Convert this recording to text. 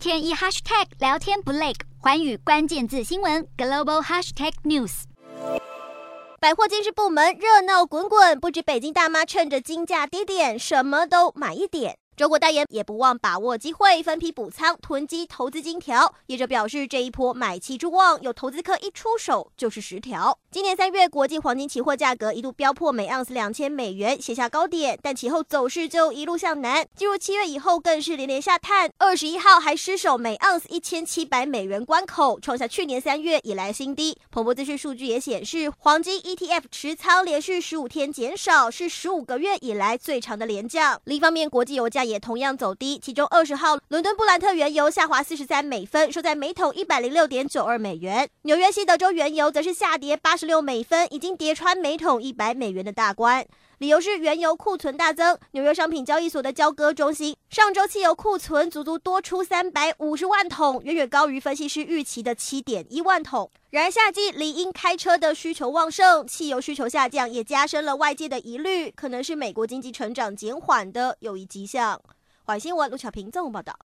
天一 hashtag 聊天不累，环宇关键字新闻 global hashtag news。百货金饰部门热闹滚滚，不止北京大妈趁着金价低点，什么都买一点。中国代言也不忘把握机会，分批补仓囤积投资金条。业者表示，这一波买气之旺，有投资客一出手就是十条。今年三月，国际黄金期货价格一度飙破每盎司两千美元，写下高点，但其后走势就一路向南。进入七月以后，更是连连下探，二十一号还失守每盎司一千七百美元关口，创下去年三月以来新低。彭博资讯数据也显示，黄金 ETF 持仓连续十五天减少，是十五个月以来最长的连降。另一方面，国际油价也同样走低，其中二十号伦敦布兰特原油下滑四十三美分，收在每桶一百零六点九二美元。纽约西德州原油则是下跌八十六美分，已经跌穿每桶一百美元的大关。理由是原油库存大增。纽约商品交易所的交割中心上周汽油库存足足多出三百五十万桶，远远高于分析师预期的七点一万桶。然而夏季理应开车的需求旺盛，汽油需求下降也加深了外界的疑虑，可能是美国经济成长减缓的又一迹象。环新闻，陆巧平综合报道。